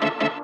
thank you